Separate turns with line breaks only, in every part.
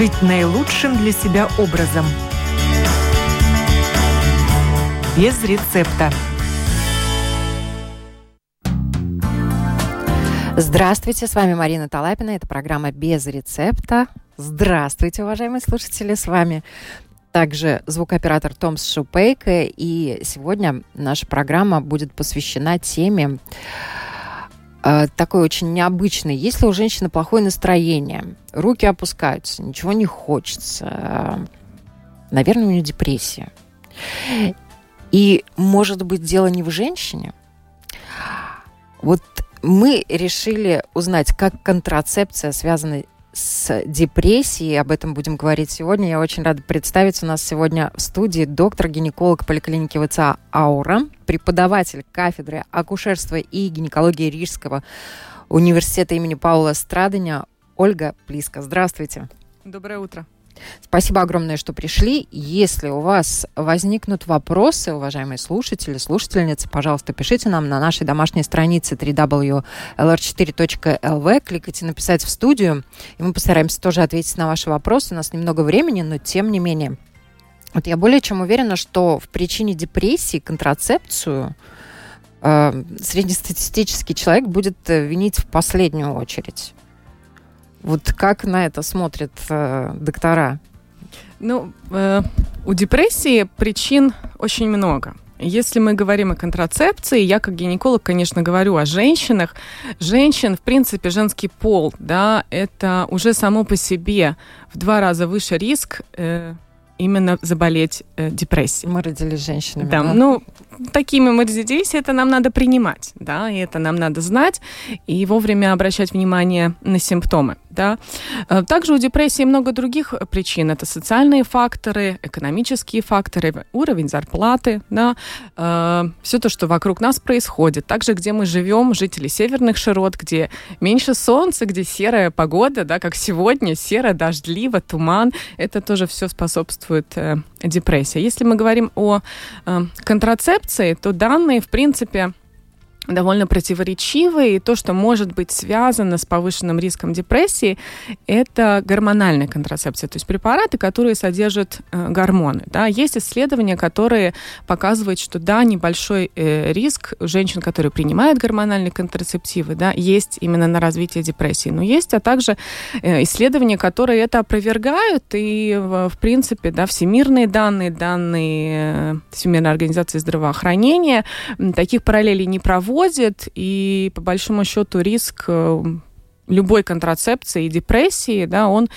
жить наилучшим для себя образом. Без рецепта.
Здравствуйте, с вами Марина Талапина. Это программа «Без рецепта». Здравствуйте, уважаемые слушатели, с вами также звукооператор Томс Шупейка. И сегодня наша программа будет посвящена теме такой очень необычной. Если у женщины плохое настроение, руки опускаются, ничего не хочется, э, наверное, у нее депрессия. И, может быть, дело не в женщине. Вот мы решили узнать, как контрацепция связана с депрессией. Об этом будем говорить сегодня. Я очень рада представить у нас сегодня в студии доктор-гинеколог поликлиники ВЦА «Аура», преподаватель кафедры акушерства и гинекологии Рижского университета имени Паула Страдания Ольга Плиска. Здравствуйте.
Доброе утро.
Спасибо огромное, что пришли. Если у вас возникнут вопросы, уважаемые слушатели, слушательницы, пожалуйста, пишите нам на нашей домашней странице www.lr4.lv, кликайте «Написать в студию», и мы постараемся тоже ответить на ваши вопросы. У нас немного времени, но тем не менее. Вот я более чем уверена, что в причине депрессии контрацепцию э, среднестатистический человек будет э, винить в последнюю очередь. Вот как на это смотрят э, доктора?
Ну, э, у депрессии причин очень много. Если мы говорим о контрацепции, я как гинеколог, конечно, говорю о женщинах. Женщин, в принципе, женский пол, да, это уже само по себе в два раза выше риск э, именно заболеть э, депрессией.
Мы родились женщинами.
Да, да, ну, такими мы родились, это нам надо принимать, да, и это нам надо знать, и вовремя обращать внимание на симптомы, да. Э, также у депрессии много других причин. Это социальные факторы, экономические факторы, уровень зарплаты, да, э, все то, что вокруг нас происходит. Также, где мы живем, жители северных широт, где меньше солнца, где серая погода, да, как сегодня, серо, дождливо, туман, это тоже все способствует э, депрессии. Если мы говорим о контрацепции, то данные, в принципе, довольно противоречивые, и то, что может быть связано с повышенным риском депрессии, это гормональная контрацепция, то есть препараты, которые содержат э, гормоны. Да. Есть исследования, которые показывают, что да, небольшой э, риск женщин, которые принимают гормональные контрацептивы, да, есть именно на развитие депрессии. Но есть, а также э, исследования, которые это опровергают, и в, в принципе, да, всемирные данные, данные э, Всемирной организации здравоохранения таких параллелей не проводят, происходит, и по большому счету риск э, любой контрацепции и депрессии, да, он,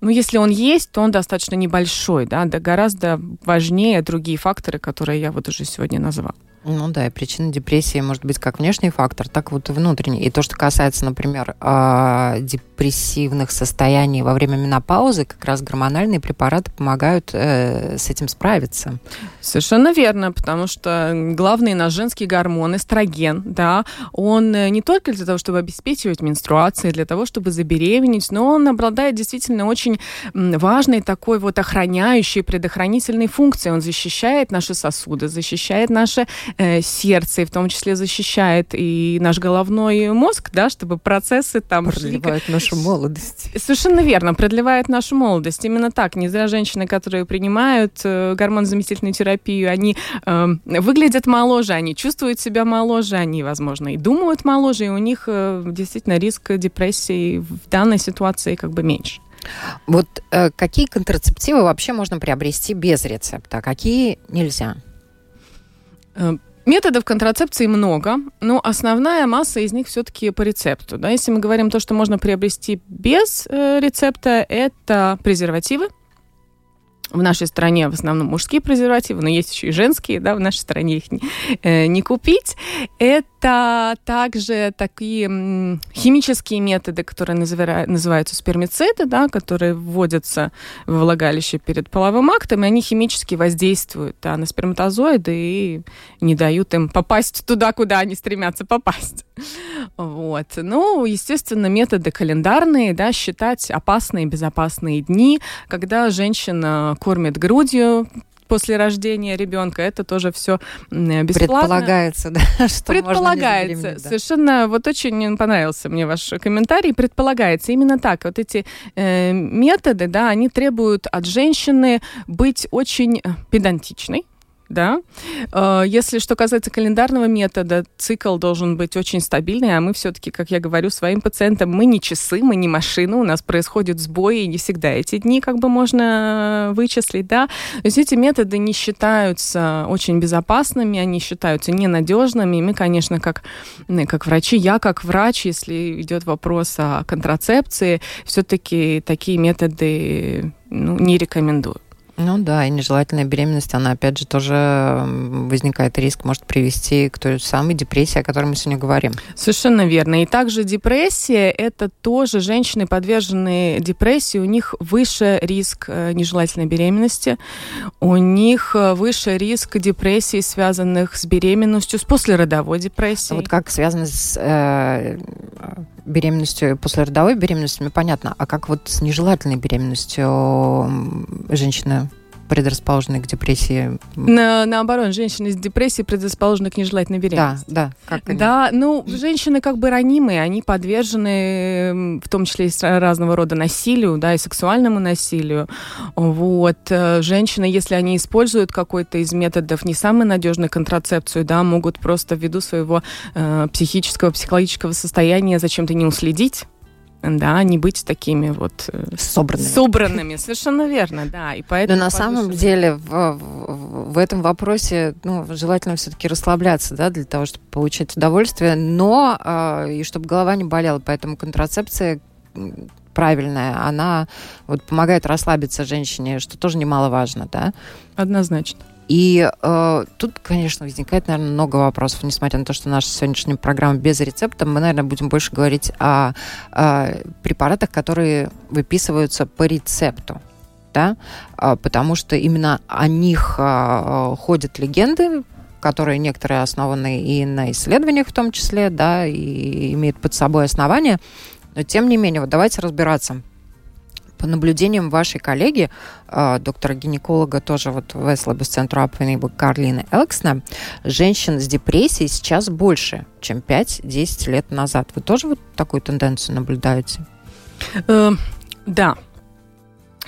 ну, если он есть, то он достаточно небольшой, да, да гораздо важнее другие факторы, которые я вот уже сегодня назвала.
Ну да, и причина депрессии может быть как внешний фактор, так вот и внутренний. И то, что касается, например, а, депрессивных состояний во время менопаузы, как раз гормональные препараты помогают э, с этим справиться.
Совершенно верно, потому что главный наш женский гормон, эстроген, да, он э, не только для того, чтобы обеспечивать менструации, для того, чтобы забеременеть, но он обладает действительно очень важной такой вот охраняющей, предохранительной функцией. Он защищает наши сосуды, защищает наше э, сердце, и в том числе защищает и наш головной мозг, да, чтобы процессы там
продлевают шли... нашу молодость.
Совершенно верно, продлевает нашу молодость. Именно так. Не зря женщины, которые принимают э, гормонозаместительную терапию, они э, выглядят моложе, они чувствуют себя моложе, они, возможно, и думают моложе, и у них э, действительно риск депрессии в данной ситуации как бы меньше.
Вот э, какие контрацептивы вообще можно приобрести без рецепта, а какие нельзя?
Э, методов контрацепции много, но основная масса из них все-таки по рецепту. Да? Если мы говорим то, что можно приобрести без э, рецепта, это презервативы, в нашей стране в основном мужские презервативы, но есть еще и женские, да, в нашей стране их не, э, не купить. Это также такие химические методы, которые называют, называются спермициды, да, которые вводятся в влагалище перед половым актом, и они химически воздействуют да, на сперматозоиды и не дают им попасть туда, куда они стремятся попасть. Вот. Ну, естественно, методы календарные, да, считать опасные, безопасные дни, когда женщина кормит грудью, после рождения ребенка. Это тоже все бесплатно.
Предполагается, да,
что Предполагается. Можно Совершенно, вот очень понравился мне ваш комментарий. Предполагается именно так. Вот эти э, методы, да, они требуют от женщины быть очень педантичной, да. Э, если что касается календарного метода, цикл должен быть очень стабильный, а мы все-таки, как я говорю своим пациентам, мы не часы, мы не машины, у нас происходят сбои, и не всегда эти дни как бы можно вычислить, да. То есть эти методы не считаются очень безопасными, они считаются ненадежными, и мы, конечно, как, как врачи, я как врач, если идет вопрос о контрацепции, все-таки такие методы ну, не рекомендую.
Ну да, и нежелательная беременность, она опять же тоже возникает риск, может привести к той самой депрессии, о которой мы сегодня говорим.
Совершенно верно. И также депрессия, это тоже женщины, подверженные депрессии, у них выше риск э, нежелательной беременности, у них э, выше риск депрессии, связанных с беременностью, с послеродовой депрессией.
Вот как связано с э, беременностью, послеродовой беременностью, понятно, а как вот с нежелательной беременностью женщина предрасположены к депрессии?
На, наоборот, женщины с депрессией предрасположены к нежелательной беременности.
Да, да.
Как они? Да, ну, женщины как бы ранимые, они подвержены в том числе и разного рода насилию, да, и сексуальному насилию. Вот. Э, женщины, если они используют какой-то из методов не самой надежной контрацепцию, да, могут просто ввиду своего э, психического, психологического состояния зачем-то не уследить да, не быть такими вот
э, собранными.
Собранными, совершенно верно, да.
И поэтому Но на самом деле в, в, в этом вопросе ну, желательно все-таки расслабляться, да, для того, чтобы получать удовольствие, но э, и чтобы голова не болела, поэтому контрацепция правильная, она вот помогает расслабиться женщине, что тоже немаловажно, да?
Однозначно.
И э, тут, конечно, возникает, наверное, много вопросов, несмотря на то, что наша сегодняшняя программа без рецепта, мы, наверное, будем больше говорить о, о препаратах, которые выписываются по рецепту. Да? А, потому что именно о них а, ходят легенды, которые некоторые основаны и на исследованиях в том числе, да, и имеют под собой основания. Но тем не менее, вот давайте разбираться по наблюдениям вашей коллеги, э, доктора-гинеколога тоже вот в Эслабе центру Апвенеба Карлины Элксна, женщин с депрессией сейчас больше, чем 5-10 лет назад. Вы тоже вот такую тенденцию наблюдаете?
Э, да,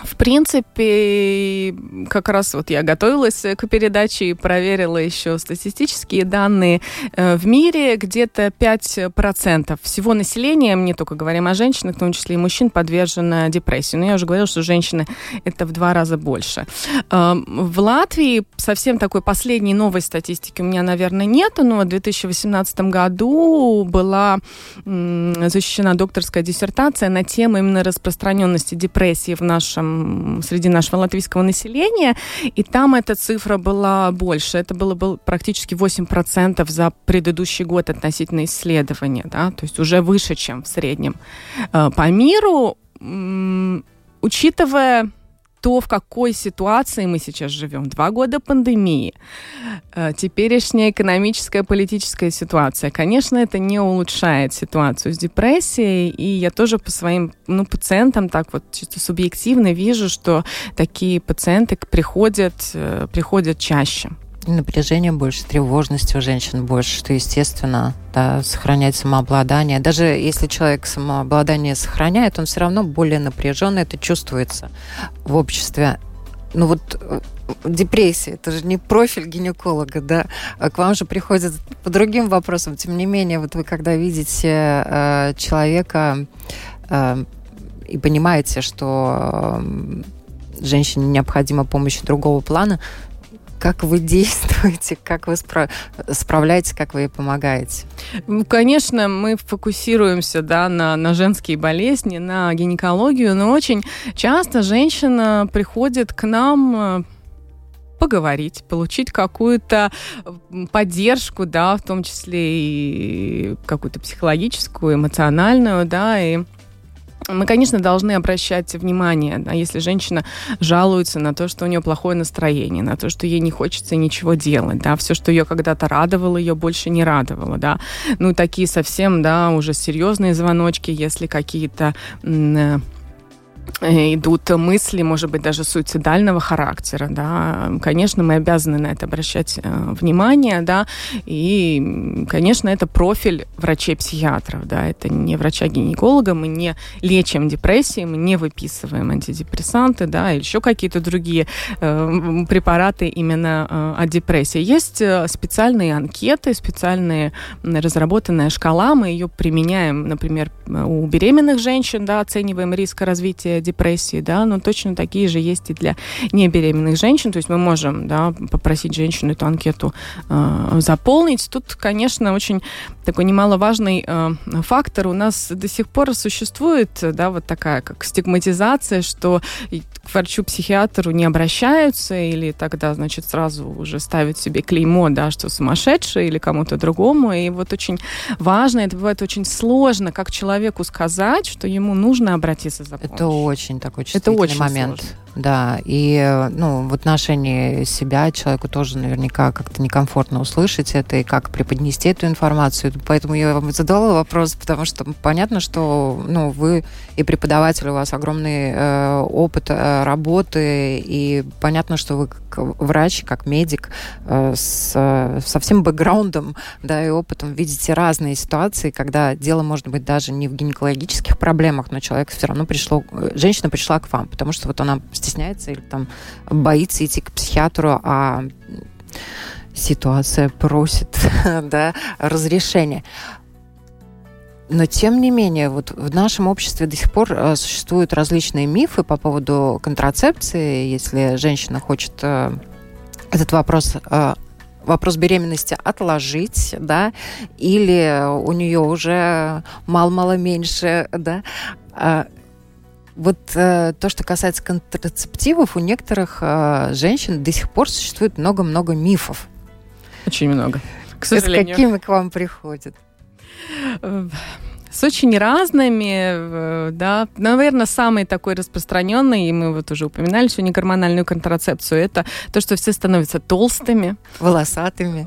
в принципе, как раз вот я готовилась к передаче и проверила еще статистические данные. Э, в мире где-то 5% всего населения, мы не только говорим о женщинах, в том числе и мужчин, подвержено депрессии. Но я уже говорила, что женщины это в два раза больше. Эм, в Латвии совсем такой последней новой статистики у меня, наверное, нету, но в 2018 году была защищена докторская диссертация на тему именно распространенности депрессии в нашем среди нашего латвийского населения, и там эта цифра была больше. Это было, было практически 8% за предыдущий год относительно исследования, да, то есть уже выше, чем в среднем. Э, по миру, учитывая то, в какой ситуации мы сейчас живем. Два года пандемии, э, теперешняя экономическая, политическая ситуация. Конечно, это не улучшает ситуацию с депрессией, и я тоже по своим ну, пациентам так вот чисто субъективно вижу, что такие пациенты приходят, э, приходят чаще
напряжение больше, тревожности у женщин больше, что, естественно, да, сохранять самообладание. Даже если человек самообладание сохраняет, он все равно более напряженный, это чувствуется в обществе. Ну вот э, депрессия, это же не профиль гинеколога, да, а к вам же приходят по другим вопросам. Тем не менее, вот вы когда видите э, человека э, и понимаете, что э, женщине необходима помощь другого плана, как вы действуете, как вы спра- справляетесь, как вы ей помогаете?
Ну, конечно, мы фокусируемся да, на, на женские болезни, на гинекологию, но очень часто женщина приходит к нам э, поговорить, получить какую-то поддержку, да, в том числе и какую-то психологическую, эмоциональную, да, и мы, конечно, должны обращать внимание, да, если женщина жалуется на то, что у нее плохое настроение, на то, что ей не хочется ничего делать, да, все, что ее когда-то радовало, ее больше не радовало, да. Ну, такие совсем, да, уже серьезные звоночки, если какие-то Э, идут мысли, может быть, даже суицидального характера, да, конечно, мы обязаны на это обращать э, внимание, да, и, конечно, это профиль врачей-психиатров, да, это не врача-гинеколога, мы не лечим депрессии, мы не выписываем антидепрессанты, да, еще какие-то другие э, препараты именно э, от депрессии. Есть э, специальные анкеты, специальные разработанная шкала, мы ее применяем, например, у беременных женщин, да, оцениваем риск развития депрессии, да, но точно такие же есть и для небеременных женщин. То есть мы можем, да, попросить женщину эту анкету э, заполнить. Тут, конечно, очень такой немаловажный э, фактор. У нас до сих пор существует, да, вот такая как стигматизация, что к врачу-психиатру не обращаются или тогда, значит, сразу уже ставят себе клеймо, да, что сумасшедший или кому-то другому. И вот очень важно, это бывает очень сложно, как человеку сказать, что ему нужно обратиться за помощью.
Это очень такой чувствительный
это очень
момент.
Сложно.
Да, и ну, в отношении себя человеку тоже наверняка как-то некомфортно услышать это и как преподнести эту информацию. Поэтому я вам задала вопрос, потому что понятно, что ну, вы и преподаватель, у вас огромный э, опыт э, работы, и понятно, что вы как врач, как медик э, с, со всем бэкграундом да, и опытом видите разные ситуации, когда дело может быть даже не в гинекологических проблемах, но человек все равно пришло, э, женщина пришла к вам, потому что вот она стесняется или там боится идти к психиатру, а ситуация просит да, разрешения. Но тем не менее, вот в нашем обществе до сих пор э, существуют различные мифы по поводу контрацепции. Если женщина хочет э, этот вопрос э, вопрос беременности отложить, да, или у нее уже мало-мало меньше, да, вот э, то, что касается контрацептивов, у некоторых э, женщин до сих пор существует много-много мифов.
Очень много.
К сожалению. С какими к вам приходят?
с очень разными, да, наверное, самый такой распространенный, и мы вот уже упоминали сегодня гормональную контрацепцию, это то, что все становятся толстыми.
Волосатыми.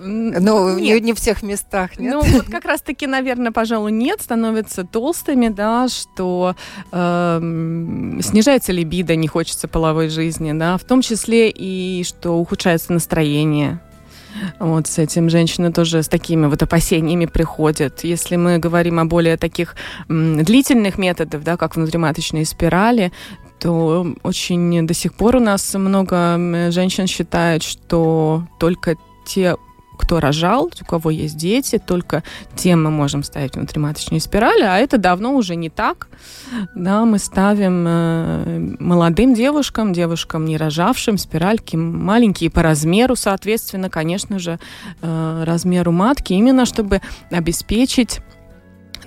Ну, нет. не в всех местах, нет?
Ну, вот как раз-таки, наверное, пожалуй, нет, становятся толстыми, да, что э, снижается либидо, не хочется половой жизни, да, в том числе и что ухудшается настроение, вот с этим женщины тоже с такими вот опасениями приходят. Если мы говорим о более таких м, длительных методах, да, как внутриматочные спирали, то очень до сих пор у нас много женщин считают, что только те кто рожал, у кого есть дети, только тем мы можем ставить внутриматочные спирали, а это давно уже не так. Да, мы ставим э, молодым девушкам, девушкам не рожавшим спиральки маленькие по размеру, соответственно, конечно же, э, размеру матки, именно чтобы обеспечить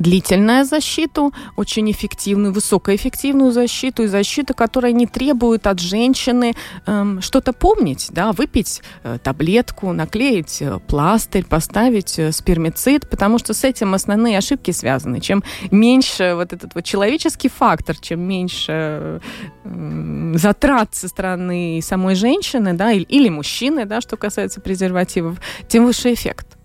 длительную защиту, очень эффективную, высокоэффективную защиту и защиту, которая не требует от женщины эм, что-то помнить, да, выпить э, таблетку, наклеить э, пластырь, поставить э, спермицид, потому что с этим основные ошибки связаны. Чем меньше вот этот вот человеческий фактор, чем меньше э, затрат со стороны самой женщины, да, или, или мужчины, да, что касается презервативов, тем выше эффект.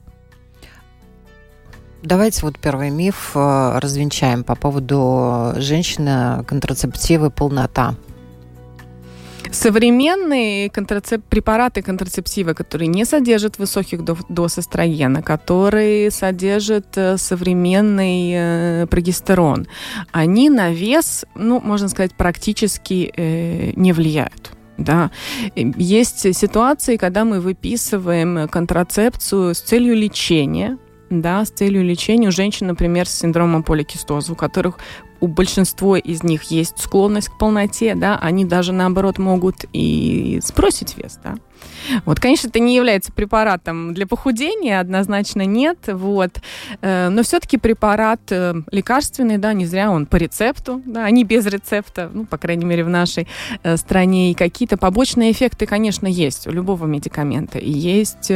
Давайте вот первый миф э, развенчаем по поводу женщины, контрацептивы, полнота.
Современные контрацеп... препараты контрацептивы, которые не содержат высоких доз эстрогена, которые содержат э, современный э, прогестерон, они на вес, ну, можно сказать, практически э, не влияют. Да. Есть ситуации, когда мы выписываем контрацепцию с целью лечения, да, с целью лечения у женщин, например, с синдромом поликистоза, у которых у большинства из них есть склонность к полноте, да, они даже наоборот могут и сбросить вес, да. Вот, конечно, это не является препаратом для похудения, однозначно нет, вот, э, но все-таки препарат э, лекарственный, да, не зря он по рецепту, да, а не без рецепта, ну, по крайней мере, в нашей э, стране, и какие-то побочные эффекты, конечно, есть у любого медикамента, и есть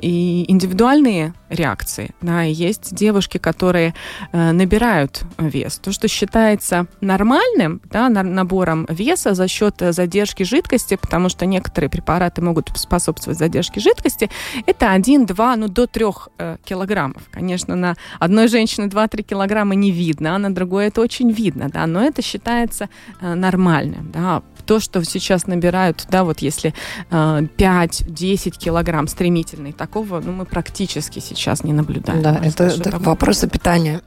и индивидуальные реакции. Да, и есть девушки, которые э, набирают вес. То, что считается нормальным, да, набором веса за счет задержки жидкости, потому что некоторые препараты могут способствовать задержке жидкости, это 1, 2, ну до 3 э, килограммов. Конечно, на одной женщине 2-3 килограмма не видно, а на другой это очень видно, да, но это считается э, нормальным, да, то, что сейчас набирают, да, вот если э, 5-10 килограмм стремительный, такого, ну, мы практически сейчас не наблюдаем.
Да, это, это вопросы питания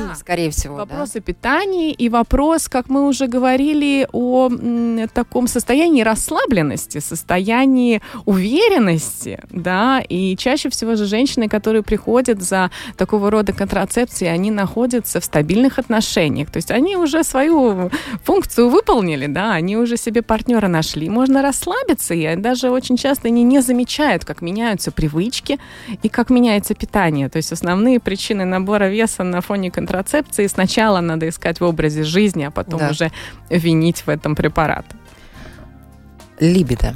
да. скорее всего.
Вопросы
да?
питания и вопрос, как мы уже говорили, о м, таком состоянии расслабленности, состоянии уверенности, да, и чаще всего же женщины, которые приходят за такого рода контрацепцией, они находятся в стабильных отношениях, то есть они уже свою функцию выполнили, да, они уже себе партнера нашли, можно расслабиться, и даже очень часто они не замечают, как меняются привычки и как меняется питание, то есть основные причины набора веса на фоне контрацепции сначала надо искать в образе жизни, а потом да. уже винить в этом препарат.
Либидо.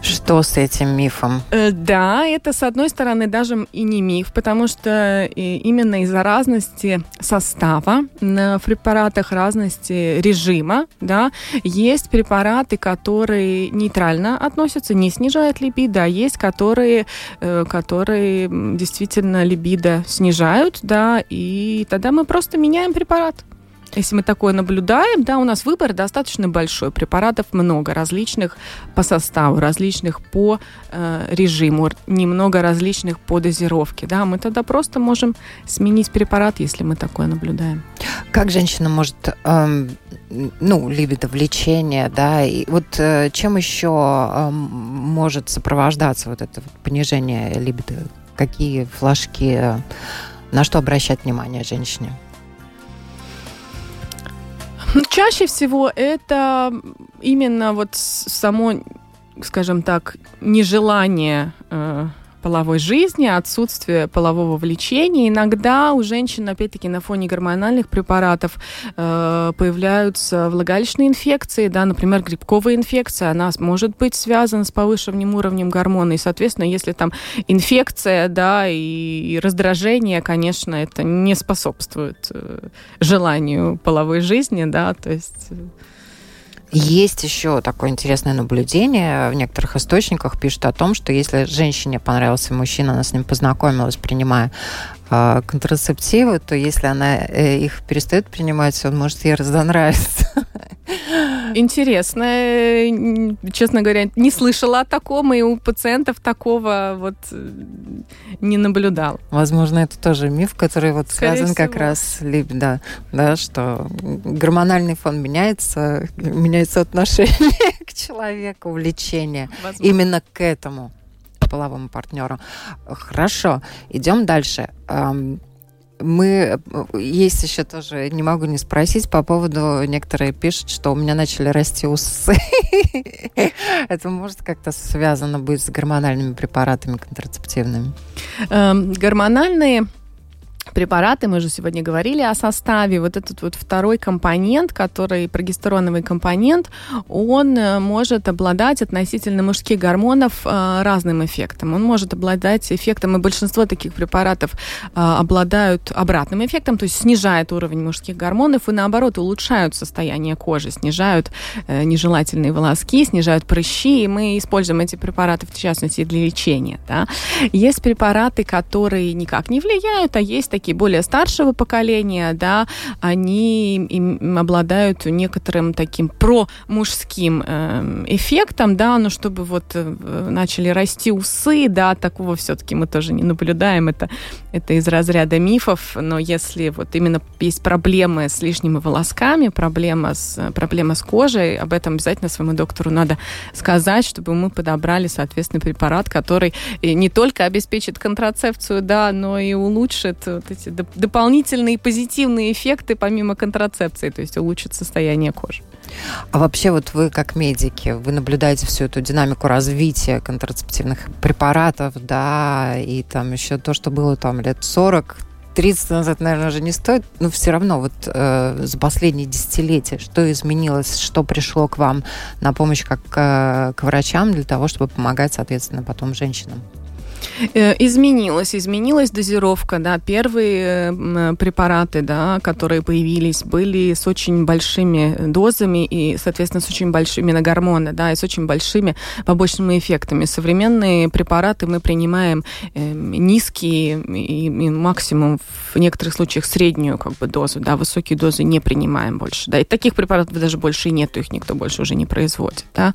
Что с этим мифом?
Э, да, это с одной стороны даже и не миф, потому что э, именно из-за разности состава в препаратах, разности режима, да, есть препараты, которые нейтрально относятся, не снижают либидо, а есть, которые, э, которые действительно либидо снижают, да, и тогда мы просто меняем препарат. Если мы такое наблюдаем, да, у нас выбор достаточно большой. Препаратов много различных по составу, различных по э, режиму, немного различных по дозировке. Да, мы тогда просто можем сменить препарат, если мы такое наблюдаем.
Как женщина может, эм, ну, либидо влечение, да, и вот э, чем еще э, может сопровождаться вот это понижение либидо? Какие флажки, э, на что обращать внимание женщине?
Чаще всего это именно вот само, скажем так, нежелание э, половой жизни, отсутствие полового влечения. Иногда у женщин, опять-таки, на фоне гормональных препаратов э, появляются влагалищные инфекции, да, например, грибковая инфекция, она может быть связана с повышенным уровнем гормона, и, соответственно, если там инфекция, да, и, и раздражение, конечно, это не способствует э, желанию половой жизни, да, то есть...
Есть еще такое интересное наблюдение. В некоторых источниках пишут о том, что если женщине понравился мужчина, она с ним познакомилась, принимая э, контрацептивы, то если она э, их перестает принимать, он может ей разонравиться.
Интересно. Честно говоря, не слышала о таком, и у пациентов такого вот э, не наблюдал.
Возможно, это тоже миф, который вот Скорее связан всего. как раз да, да, что гормональный фон меняется, меняется отношение к человеку, влечение Возможно. именно к этому половому партнеру. Хорошо, идем дальше мы есть еще тоже, не могу не спросить по поводу, некоторые пишут, что у меня начали расти усы. Это может как-то связано быть с гормональными препаратами контрацептивными?
Эм, гормональные препараты, мы же сегодня говорили о составе, вот этот вот второй компонент, который прогестероновый компонент, он э, может обладать относительно мужских гормонов э, разным эффектом. Он может обладать эффектом, и большинство таких препаратов э, обладают обратным эффектом, то есть снижает уровень мужских гормонов и наоборот улучшают состояние кожи, снижают нежелательные волоски, снижают прыщи, и мы используем эти препараты в частности для лечения. Да? Есть препараты, которые никак не влияют, а есть такие более старшего поколения, да, они им обладают некоторым таким про-мужским э, эффектом, да, но чтобы вот э, начали расти усы, да, такого все-таки мы тоже не наблюдаем, это, это из разряда мифов, но если вот именно есть проблемы с лишними волосками, проблема с, проблема с кожей, об этом обязательно своему доктору надо сказать, чтобы мы подобрали соответственный препарат, который не только обеспечит контрацепцию, да, но и улучшит эти доп- дополнительные позитивные эффекты помимо контрацепции, то есть улучшит состояние кожи.
А вообще вот вы как медики, вы наблюдаете всю эту динамику развития контрацептивных препаратов, да, и там еще то, что было там лет 40, 30 назад, наверное, уже не стоит, но все равно вот э, за последние десятилетия что изменилось, что пришло к вам на помощь как э, к врачам для того, чтобы помогать, соответственно, потом женщинам?
Э, изменилась, изменилась дозировка, да, первые э, препараты, да, которые появились, были с очень большими дозами и, соответственно, с очень большими на гормоны, да, и с очень большими побочными эффектами. Современные препараты мы принимаем э, низкие и, и максимум в некоторых случаях среднюю как бы дозу, да, высокие дозы не принимаем больше, да, и таких препаратов даже больше и нету, их никто больше уже не производит, да.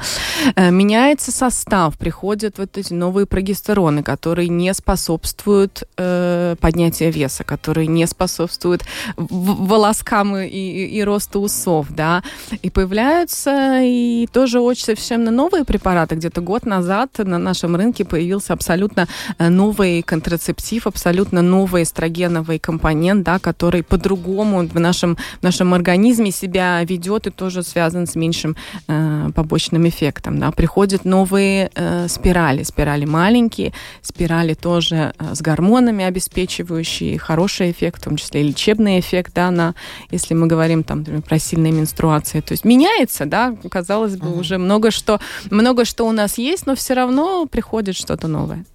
Меняется состав, приходят вот эти новые прогестероны, которые не способствуют э, поднятию веса, которые не способствуют волоскам и, и, и росту усов, да, и появляются и тоже очень совершенно новые препараты. Где-то год назад на нашем рынке появился абсолютно э, новый контрацептив, абсолютно новый эстрогеновый компонент, да, который по-другому в нашем, в нашем организме себя ведет и тоже связан с меньшим э, побочным эффектом. Да. Приходят новые э, спирали, спирали маленькие, спирали тоже э, с гормонами, обеспечивающие хороший эффект, в том числе и лечебный эффект, да, на, если мы говорим там например, про сильные менструации. То есть меняется, да, казалось бы, mm-hmm. уже много что, много что у нас есть, но все равно приходит что-то новое.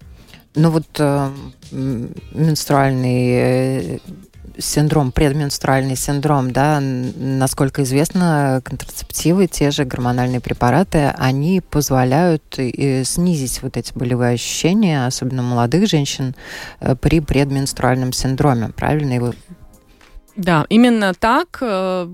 Ну вот э, менструальный э, синдром, предменструальный синдром, да, насколько известно, контрацептивы, те же гормональные препараты, они позволяют снизить вот эти болевые ощущения, особенно молодых женщин, э, при предменструальном синдроме, правильно? И
да, именно так. Э,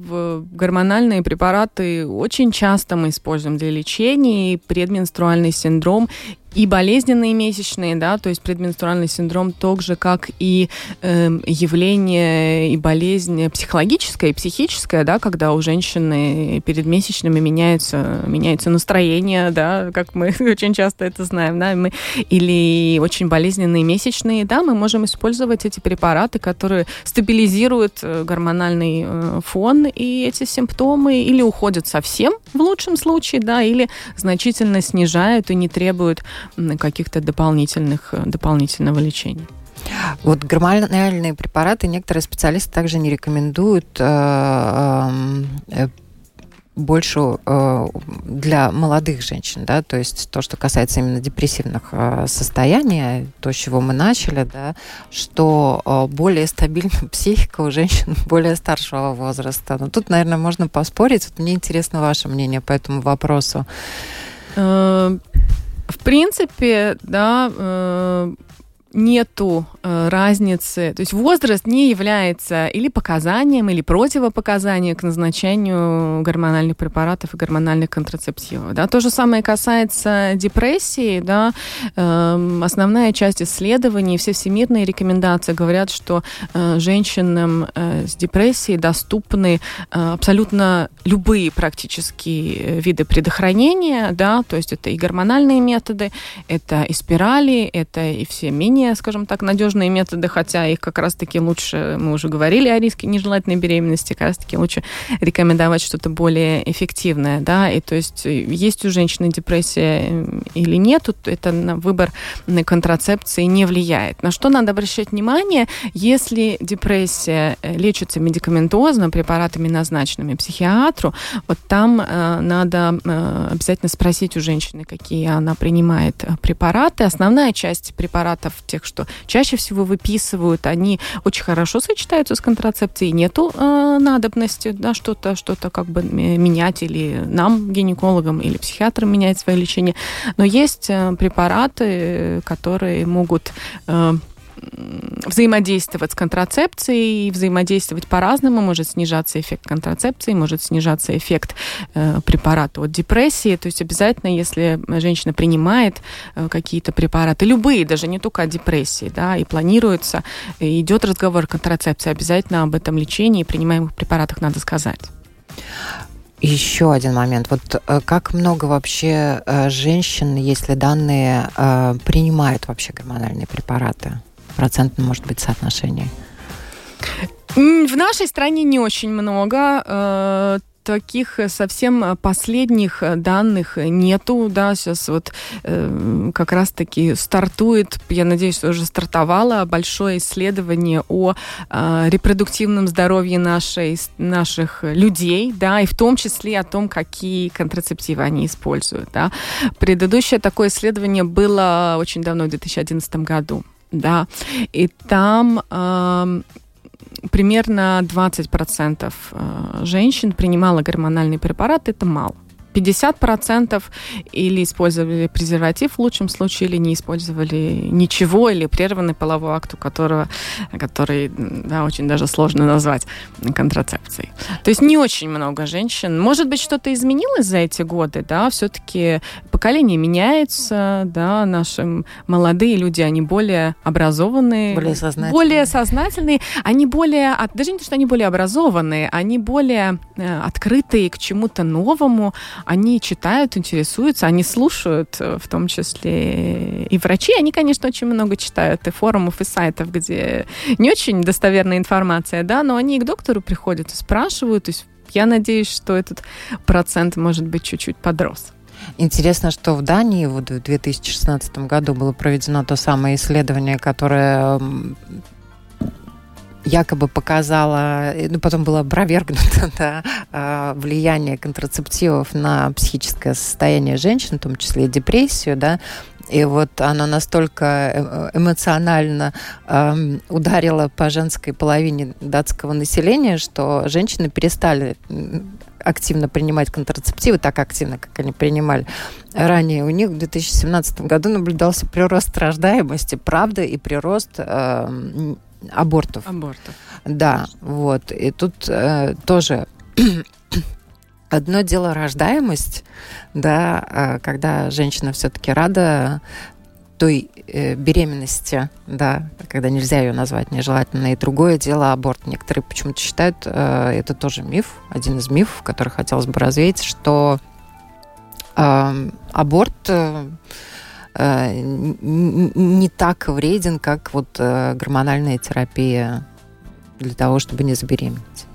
гормональные препараты очень часто мы используем для лечения, предменструальный синдром и болезненные месячные, да, то есть предменструальный синдром, так же, как и э, явление и болезнь психологическая и психическая, да, когда у женщины перед месячными меняется, меняется настроение, да, как мы очень часто это знаем, да, мы, или очень болезненные месячные, да, мы можем использовать эти препараты, которые стабилизируют э, гормональный э, фон, и эти симптомы или уходят совсем в лучшем случае, да, или значительно снижают и не требуют каких-то дополнительных, э, дополнительного лечения.
Вот гормональные препараты некоторые специалисты также не рекомендуют э, э, больше э, для молодых женщин, да, то есть то, что касается именно депрессивных э, состояний, то, с чего мы начали, да, что э, более стабильна психика у женщин более старшего возраста. Но тут, наверное, можно поспорить. Вот мне интересно ваше мнение по этому вопросу.
В принципе, да, э, нету э, разницы, то есть возраст не является или показанием, или противопоказанием к назначению гормональных препаратов и гормональных контрацептивов. Да. То же самое касается депрессии. Да. Э, основная часть исследований, все всемирные рекомендации говорят, что э, женщинам э, с депрессией доступны э, абсолютно любые практически виды предохранения, да, то есть это и гормональные методы, это и спирали, это и все менее менее, скажем так, надежные методы, хотя их как раз-таки лучше, мы уже говорили о риске нежелательной беременности, как раз-таки лучше рекомендовать что-то более эффективное, да, и то есть э, есть у женщины депрессия или нет, это на выбор на контрацепции не влияет. На что надо обращать внимание, если депрессия э, лечится медикаментозно, препаратами назначенными психиатру, вот там э, надо э, обязательно спросить у женщины, какие она принимает э, препараты. Основная часть препаратов тех, что чаще всего выписывают, они очень хорошо сочетаются с контрацепцией, нету э, надобности да, что-то что как бы менять или нам, гинекологам, или психиатрам менять свое лечение. Но есть э, препараты, которые могут э, взаимодействовать с контрацепцией, взаимодействовать по-разному. Может снижаться эффект контрацепции, может снижаться эффект э, препарата от депрессии. То есть обязательно, если женщина принимает э, какие-то препараты, любые, даже не только от депрессии, да, и планируется, и идет разговор о контрацепции, обязательно об этом лечении и принимаемых препаратах надо сказать.
Еще один момент. Вот э, как много вообще э, женщин, если данные, э, принимают вообще гормональные препараты? Процентном, может быть, соотношении?
В нашей стране не очень много. Э, таких совсем последних данных нету, да, сейчас вот э, как раз-таки стартует, я надеюсь, уже стартовало большое исследование о э, репродуктивном здоровье нашей, наших людей, да, и в том числе о том, какие контрацептивы они используют, да. Предыдущее такое исследование было очень давно, в 2011 году, да, и там э, примерно 20% э, женщин принимало гормональный препарат, это мало. 50% или использовали презерватив в лучшем случае, или не использовали ничего, или прерванный половой акт, у которого, который да, очень даже сложно назвать контрацепцией. То есть не очень много женщин. Может быть, что-то изменилось за эти годы, да, все-таки поколение меняется, да, наши молодые люди, они более образованные,
более сознательные,
более сознательные они более, даже не то, что они более образованные, они более э, открытые к чему-то новому, они читают, интересуются, они слушают, э, в том числе и врачи. Они, конечно, очень много читают и форумов, и сайтов, где не очень достоверная информация, да, но они и к доктору приходят и спрашивают. То есть я надеюсь, что этот процент, может быть, чуть-чуть подрос.
Интересно, что в Дании вот в 2016 году было проведено то самое исследование, которое якобы показала, ну, потом было опровергнуто, да, а, влияние контрацептивов на психическое состояние женщин, в том числе депрессию, да, и вот оно настолько э, эмоционально э, ударило по женской половине датского населения, что женщины перестали активно принимать контрацептивы, так активно, как они принимали ранее. У них в 2017 году наблюдался прирост рождаемости, правда, и прирост э, абортов.
Абортов.
Да, вот. И тут э, тоже одно дело рождаемость, да, э, когда женщина все-таки рада той э, беременности, да, когда нельзя ее назвать нежелательно, и другое дело аборт. Некоторые почему-то считают, э, это тоже миф, один из мифов, который хотелось бы развеять, что э, аборт э, Э, не так вреден, как вот э, гормональная терапия для того, чтобы не забеременеть.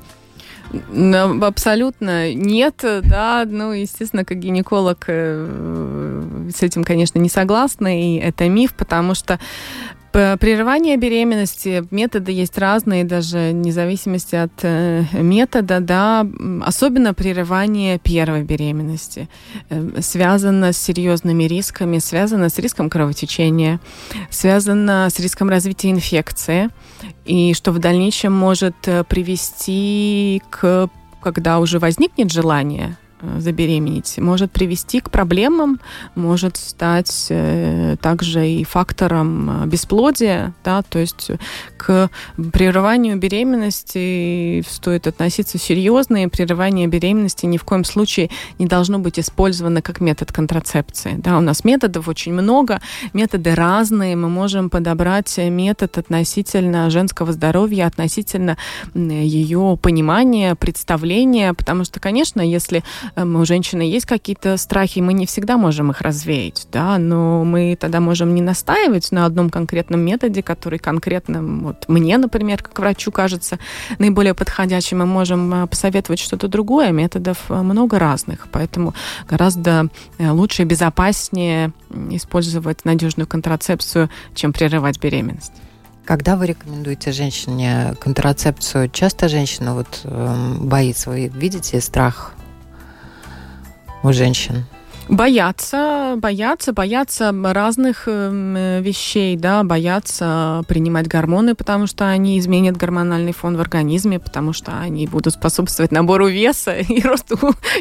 Абсолютно нет, да, ну, естественно, как гинеколог э, с этим, конечно, не согласна, и это миф, потому что Прерывание беременности, методы есть разные, даже вне зависимости от э, метода, да, особенно прерывание первой беременности, э, связано с серьезными рисками, связано с риском кровотечения, связано с риском развития инфекции, и что в дальнейшем может э, привести к, когда уже возникнет желание забеременеть, может привести к проблемам, может стать э, также и фактором э, бесплодия, да, то есть к прерыванию беременности стоит относиться серьезно, и прерывание беременности ни в коем случае не должно быть использовано как метод контрацепции. Да, у нас методов очень много, методы разные, мы можем подобрать метод относительно женского здоровья, относительно ее понимания, представления, потому что, конечно, если у женщины есть какие-то страхи, мы не всегда можем их развеять, да, но мы тогда можем не настаивать на одном конкретном методе, который конкретно вот мне, например, как врачу кажется наиболее подходящим, мы можем э, посоветовать что-то другое, методов э, много разных, поэтому гораздо э, лучше и безопаснее использовать надежную контрацепцию, чем прерывать беременность.
Когда вы рекомендуете женщине контрацепцию, часто женщина вот э, боится, вы видите страх у женщин?
Боятся, боятся, боятся разных э, вещей, да, боятся принимать гормоны, потому что они изменят гормональный фон в организме, потому что они будут способствовать набору веса и росту,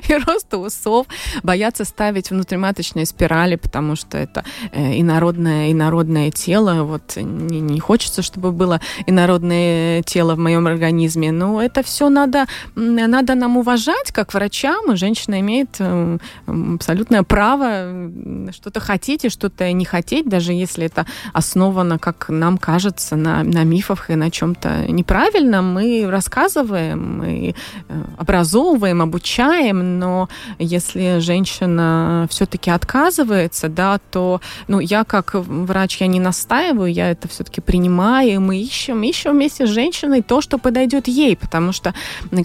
и росту усов, боятся ставить внутриматочные спирали, потому что это э, инородное, инородное тело, вот не, не хочется, чтобы было инородное тело в моем организме, но это все надо, надо нам уважать, как врачам, женщина имеет э, абсолютно полное право что-то хотеть и что-то не хотеть, даже если это основано, как нам кажется, на, на мифах и на чем-то неправильном, мы рассказываем, мы э, образовываем, обучаем, но если женщина все-таки отказывается, да, то, ну, я как врач, я не настаиваю, я это все-таки принимаю, мы ищем, ищем вместе с женщиной то, что подойдет ей, потому что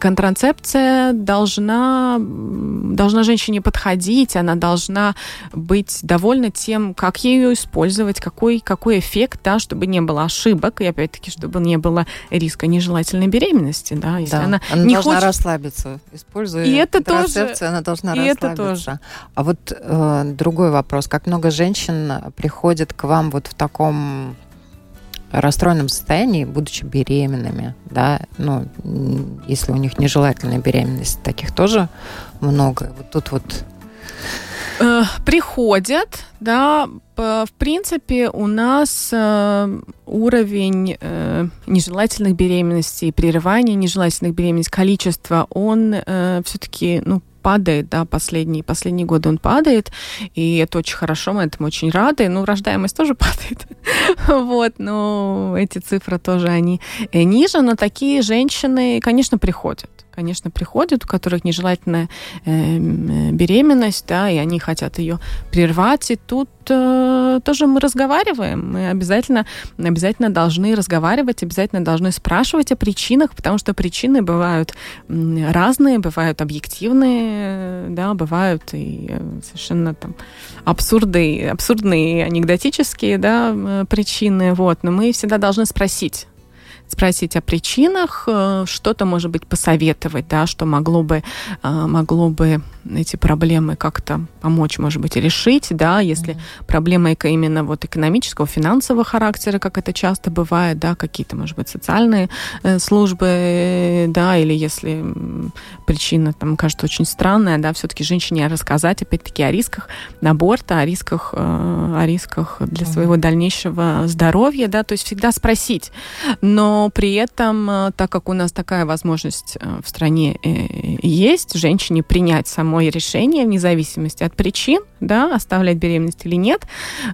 контрацепция должна, должна женщине подходить, она должна быть довольна тем, как ее использовать, какой, какой эффект, да, чтобы не было ошибок, и опять-таки, чтобы не было риска нежелательной беременности, да,
если да. она, она не должна хочет... расслабиться, используя
и это тоже,
она должна и расслабиться. Это тоже. А вот э, другой вопрос, как много женщин приходит к вам вот в таком расстроенном состоянии, будучи беременными, да, ну, если у них нежелательная беременность, таких тоже много. Вот тут вот
приходят, да, в принципе, у нас э, уровень э, нежелательных беременностей, прерывания нежелательных беременностей, количество, он э, все-таки, ну, падает, да, последние, последние годы он падает, и это очень хорошо, мы этому очень рады. Ну, рождаемость тоже падает, вот, но эти цифры тоже, они э, ниже, но такие женщины, конечно, приходят конечно, приходят, у которых нежелательная э, беременность, да, и они хотят ее прервать. И тут э, тоже мы разговариваем. Мы обязательно, обязательно должны разговаривать, обязательно должны спрашивать о причинах, потому что причины бывают разные, бывают объективные, да, бывают и э, совершенно там абсурдные, абсурдные анекдотические, да, э, причины. Вот. Но мы всегда должны спросить, спросить о причинах, э, что-то, может быть, посоветовать, да, что могло бы, э, могло бы эти проблемы как-то помочь, может быть, решить, да, если mm-hmm. проблема именно вот экономического, финансового характера, как это часто бывает, да, какие-то, может быть, социальные э, службы, да, или если причина, там, кажется очень странная, да, все-таки женщине рассказать, опять-таки, о рисках аборта, о рисках, о рисках для mm-hmm. своего дальнейшего здоровья, да, то есть всегда спросить, но при этом, э, так как у нас такая возможность э, в стране э, есть, женщине принять самое решение вне зависимости от причин, да, оставлять беременность или нет,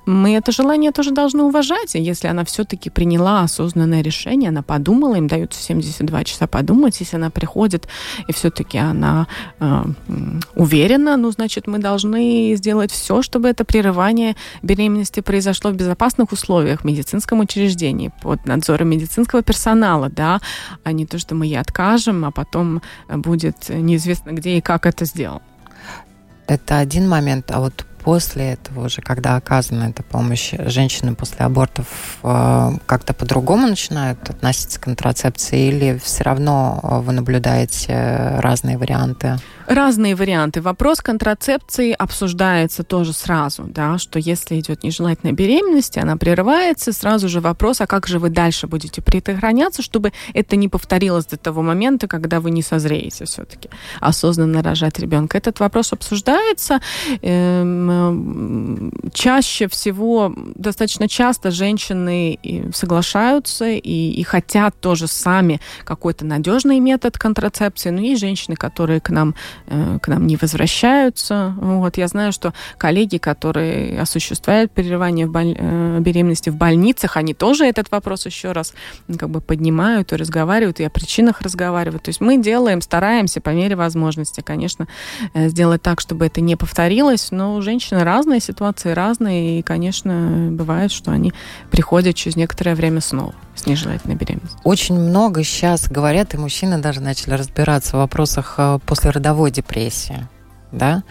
мы это желание тоже должны уважать. Если она все-таки приняла осознанное решение, она подумала, им дают 72 часа подумать, если она приходит и все-таки она э, уверена, ну, значит, мы должны сделать все, чтобы это прерывание беременности произошло в безопасных условиях в медицинском учреждении под надзором медицинского персонала, да, а не то, что мы ей откажем, а потом будет неизвестно где и как это сделал.
Это один момент, а вот после этого уже, когда оказана эта помощь, женщины после абортов э, как-то по-другому начинают относиться к контрацепции или все равно э, вы наблюдаете разные варианты?
Разные варианты. Вопрос контрацепции обсуждается тоже сразу, да, что если идет нежелательная беременность, она прерывается, сразу же вопрос, а как же вы дальше будете предохраняться, чтобы это не повторилось до того момента, когда вы не созреете все-таки осознанно рожать ребенка. Этот вопрос обсуждается. Эм, чаще всего, достаточно часто женщины соглашаются и, и хотят тоже сами какой-то надежный метод контрацепции. Но есть женщины, которые к нам Э, к нам не возвращаются. Вот, я знаю, что коллеги, которые осуществляют прерывание в боль... Э, беременности в больницах, они тоже этот вопрос еще раз как бы поднимают и разговаривают, и о причинах разговаривают. То есть мы делаем, стараемся по мере возможности, конечно, э, сделать так, чтобы это не повторилось, но у женщин разные ситуации, разные, и, конечно, бывает, что они приходят через некоторое время снова с нежелательной беременностью.
Очень много сейчас говорят, и мужчины даже начали разбираться в вопросах послеродовой депрессии, да,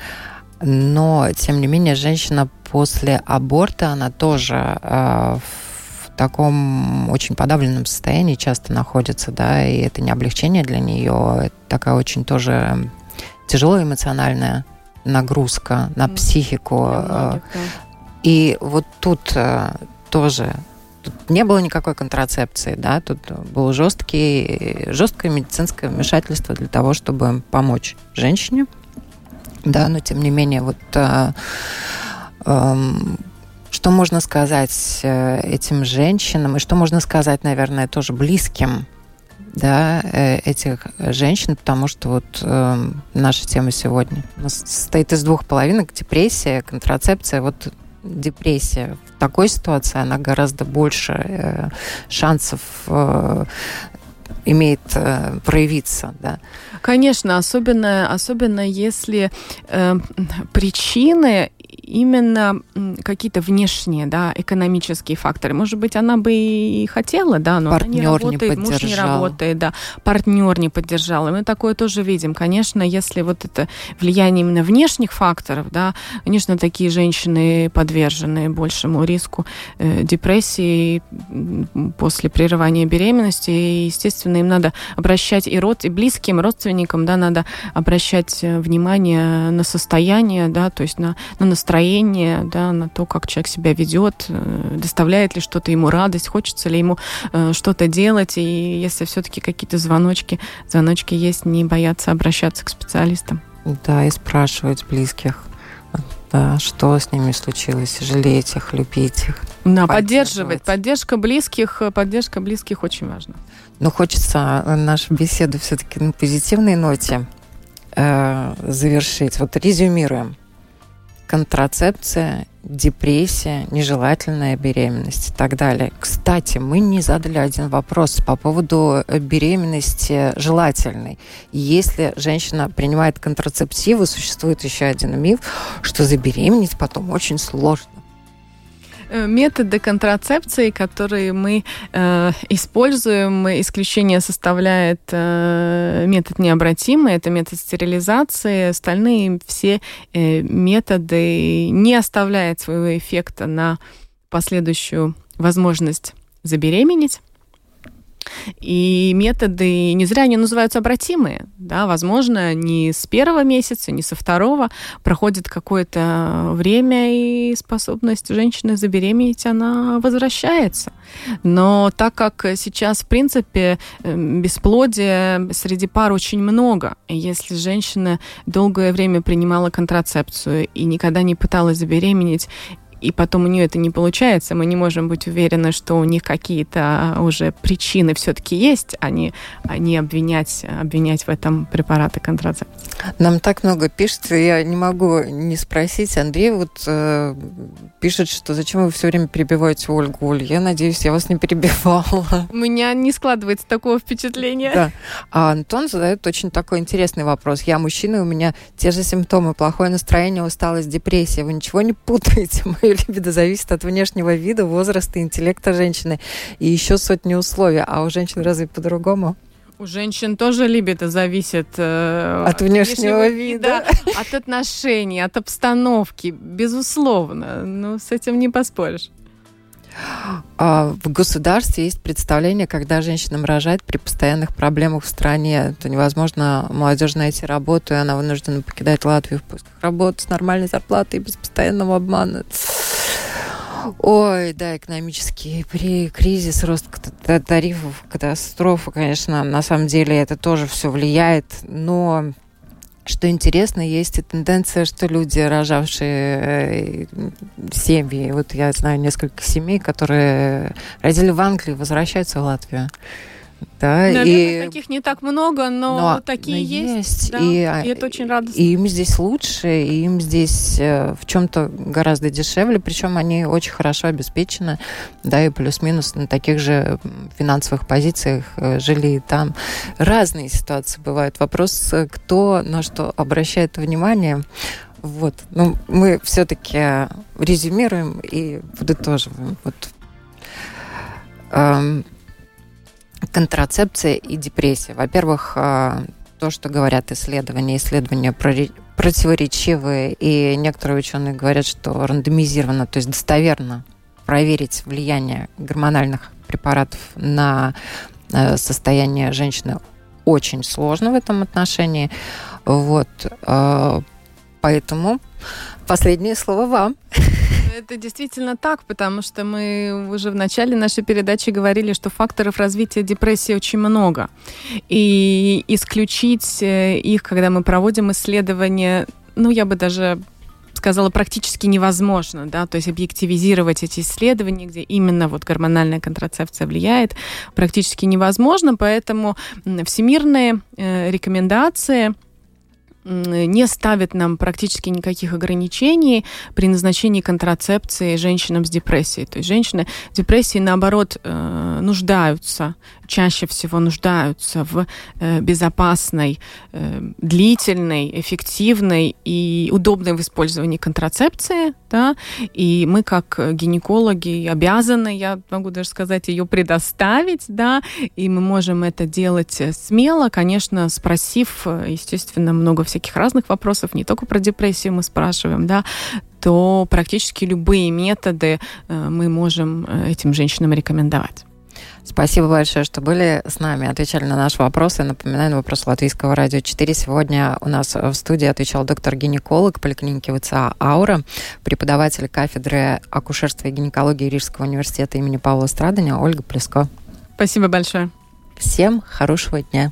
но, тем не менее, женщина после аборта, она тоже э, в таком очень подавленном состоянии часто находится, да, и это не облегчение для нее, это такая очень тоже тяжелая эмоциональная нагрузка на психику. Да. И вот тут э, тоже не было никакой контрацепции, да, тут было жесткий, жесткое медицинское вмешательство для того, чтобы помочь женщине, да, но тем не менее вот э, э, что можно сказать э, этим женщинам и что можно сказать, наверное, тоже близким да, э, этих женщин, потому что вот э, наша тема сегодня состоит из двух половинок. Депрессия, контрацепция. Вот депрессия в такой ситуации, она гораздо больше э, шансов э, имеет э, проявиться, да.
Конечно, особенно, особенно если э, причины именно какие-то внешние, да, экономические факторы. Может быть, она бы и хотела, да, но
партнер
она не
работает,
не муж не работает, да, партнер не поддержал. И мы такое тоже видим. Конечно, если вот это влияние именно внешних факторов, да, конечно, такие женщины подвержены большему риску э, депрессии после прерывания беременности. И, естественно, им надо обращать и род, и близким родственникам, да, надо обращать э, внимание на состояние, да, то есть на, на настроение да, на то, как человек себя ведет, э, доставляет ли что-то ему радость, хочется ли ему э, что-то делать, и если все-таки какие-то звоночки, звоночки есть, не бояться обращаться к специалистам.
Да, и спрашивать близких, да, что с ними случилось, жалеть их, любить их.
Да, поддерживать. Поддержка близких, поддержка близких очень важна.
Ну, хочется нашу беседу все-таки на позитивной ноте э, завершить. Вот резюмируем контрацепция, депрессия, нежелательная беременность и так далее. Кстати, мы не задали один вопрос по поводу э, беременности желательной. Если женщина принимает контрацептивы, существует еще один миф, что забеременеть потом очень сложно.
Э, методы контрацепции, которые мы э, используем, исключение составляет э, метод необратимый, это метод стерилизации. Остальные все э, методы не оставляют своего эффекта на последующую возможность забеременеть. И методы не зря они называются обратимые. Да? Возможно, не с первого месяца, не со второго проходит какое-то время, и способность женщины забеременеть, она возвращается. Но так как сейчас, в принципе, эм, бесплодия среди пар очень много, если женщина долгое время принимала контрацепцию и никогда не пыталась забеременеть, и потом у нее это не получается, мы не можем быть уверены, что у них какие-то уже причины все-таки есть, а не, а не обвинять, обвинять в этом препараты контрацепции.
Нам так много пишет, я не могу не спросить. Андрей вот э, пишет, что зачем вы все время перебиваете Ольгу. Оль, я надеюсь, я вас не перебивала.
У меня не складывается такого впечатления.
Да. А Антон задает очень такой интересный вопрос. Я мужчина, у меня те же симптомы. Плохое настроение, усталость, депрессия. Вы ничего не путаете? Мое либидо зависит от внешнего вида, возраста, интеллекта женщины и еще сотни условий. А у женщин разве по-другому?
У женщин тоже либидо зависит
э, от внешнего, внешнего вида,
вида, от отношений, от обстановки, безусловно. Ну, с этим не поспоришь.
А в государстве есть представление, когда женщина рожает при постоянных проблемах в стране, то невозможно. Молодежь найти работу, и она вынуждена покидать Латвию в поисках работы с нормальной зарплатой и без постоянного обмана. Ой, да, экономический при кризис, рост тарифов, катастрофа, конечно, на самом деле это тоже все влияет, но что интересно, есть и тенденция, что люди, рожавшие э, семьи, вот я знаю несколько семей, которые родили в Англии, возвращаются в Латвию.
Да, Наверное, и... таких не так много, но, но такие но есть. есть. Да, и, и это очень радостно.
И им здесь лучше, и им здесь э, в чем-то гораздо дешевле, причем они очень хорошо обеспечены, да, и плюс-минус на таких же финансовых позициях э, жили и там. Разные ситуации бывают. Вопрос, э, кто на что обращает внимание. Вот. Ну, мы все-таки резюмируем и подытоживаем. Вот. Эм, контрацепция и депрессия. Во-первых, а, то, что говорят исследования, исследования противоречивые, и некоторые ученые говорят, что рандомизированно, то есть достоверно проверить влияние гормональных препаратов на э, состояние женщины очень сложно в этом отношении. Вот. А, поэтому последнее слово вам.
Это действительно так, потому что мы уже в начале нашей передачи говорили, что факторов развития депрессии очень много. И исключить э, их, когда мы проводим исследования, ну, я бы даже сказала, практически невозможно, да, то есть объективизировать эти исследования, где именно вот гормональная контрацепция влияет, практически невозможно, поэтому всемирные э, рекомендации не ставит нам практически никаких ограничений при назначении контрацепции женщинам с депрессией. То есть женщины с депрессией, наоборот, э, нуждаются чаще всего нуждаются в э, безопасной, э, длительной, эффективной и удобной в использовании контрацепции, да, и мы как гинекологи обязаны, я могу даже сказать, ее предоставить, да, и мы можем это делать смело, конечно, спросив, естественно, много всяких разных вопросов, не только про депрессию мы спрашиваем, да, то практически любые методы э, мы можем этим женщинам рекомендовать.
Спасибо большое, что были с нами, отвечали на наши вопросы. Напоминаю, на вопрос Латвийского радио 4. Сегодня у нас в студии отвечал доктор-гинеколог поликлиники ВЦА «Аура», преподаватель кафедры акушерства и гинекологии Рижского университета имени Павла Страдания Ольга Плеско.
Спасибо большое.
Всем хорошего дня.